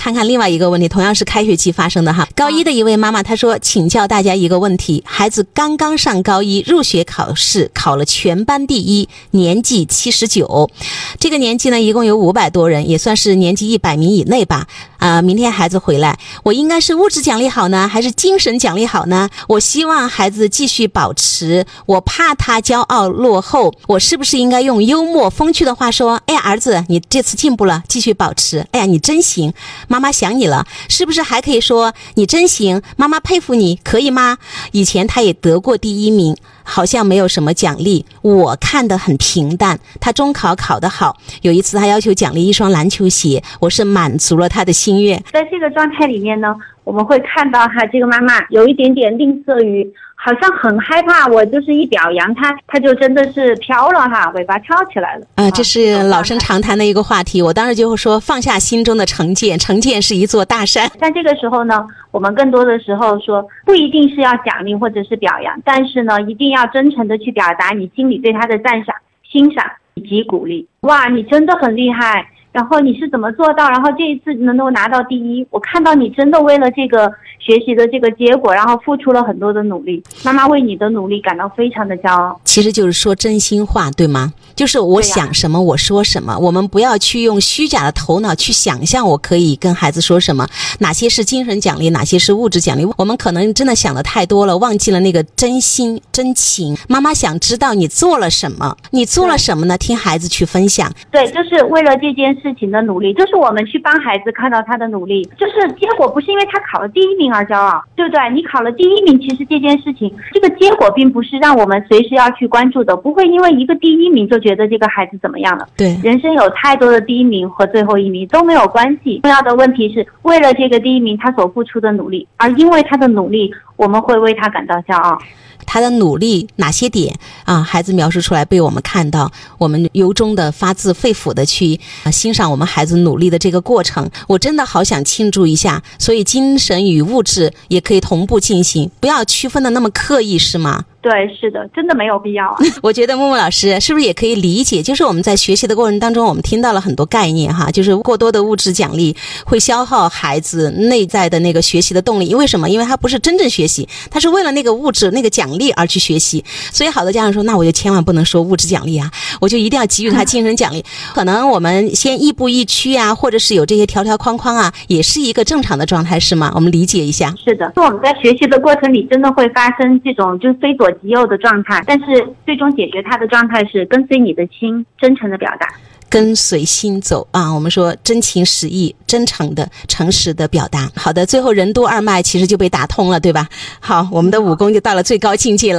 看看另外一个问题，同样是开学期发生的哈。高一的一位妈妈她说，请教大家一个问题：孩子刚刚上高一，入学考试考了全班第一，年级七十九，这个年级呢一共有五百多人，也算是年级一百名以内吧。啊，明天孩子回来，我应该是物质奖励好呢，还是精神奖励好呢？我希望孩子继续保持，我怕他骄傲落后，我是不是应该用幽默风趣的话说：“哎呀，儿子，你这次进步了，继续保持。哎呀，你真行，妈妈想你了。”是不是还可以说：“你真行，妈妈佩服你，可以吗？”以前他也得过第一名。好像没有什么奖励，我看得很平淡。他中考考得好，有一次他要求奖励一双篮球鞋，我是满足了他的心愿。在这个状态里面呢，我们会看到哈，这个妈妈有一点点吝啬于。好像很害怕，我就是一表扬他，他就真的是飘了哈，尾巴翘起来了。啊，这是老生常谈的一个话题。我当时就会说，放下心中的成见，成见是一座大山。但这个时候呢，我们更多的时候说，不一定是要奖励或者是表扬，但是呢，一定要真诚的去表达你心里对他的赞赏、欣赏以及鼓励。哇，你真的很厉害。然后你是怎么做到？然后这一次能够拿到第一，我看到你真的为了这个学习的这个结果，然后付出了很多的努力。妈妈为你的努力感到非常的骄傲。其实就是说真心话，对吗？就是我想什么我说什么。我们不要去用虚假的头脑去想象我可以跟孩子说什么，哪些是精神奖励，哪些是物质奖励。我们可能真的想的太多了，忘记了那个真心真情。妈妈想知道你做了什么，你做了什么呢？听孩子去分享。对，就是为了这件。事情的努力，就是我们去帮孩子看到他的努力，就是结果不是因为他考了第一名而骄傲，对不对？你考了第一名，其实这件事情，这个结果并不是让我们随时要去关注的，不会因为一个第一名就觉得这个孩子怎么样了。对，人生有太多的第一名和最后一名都没有关系，重要的问题是为了这个第一名他所付出的努力，而因为他的努力，我们会为他感到骄傲。他的努力哪些点啊？孩子描述出来被我们看到，我们由衷的发自肺腑的去欣赏我们孩子努力的这个过程。我真的好想庆祝一下，所以精神与物质也可以同步进行，不要区分的那么刻意，是吗？对，是的，真的没有必要啊。我觉得木木老师是不是也可以理解？就是我们在学习的过程当中，我们听到了很多概念哈，就是过多的物质奖励会消耗孩子内在的那个学习的动力。因为什么？因为他不是真正学习，他是为了那个物质、那个奖励而去学习。所以，好多家长说，那我就千万不能说物质奖励啊，我就一定要给予他精神奖励。可能我们先亦步亦趋啊，或者是有这些条条框框啊，也是一个正常的状态，是吗？我们理解一下。是的，那我们在学习的过程里，真的会发生这种就是非左即右的状态，但是最终解决他的状态是跟随你的心，真诚的表达，跟随心走啊。我们说真情实意、真诚的、诚实的表达。好的，最后任督二脉其实就被打通了，对吧？好，我们的武功就到了最高境界了。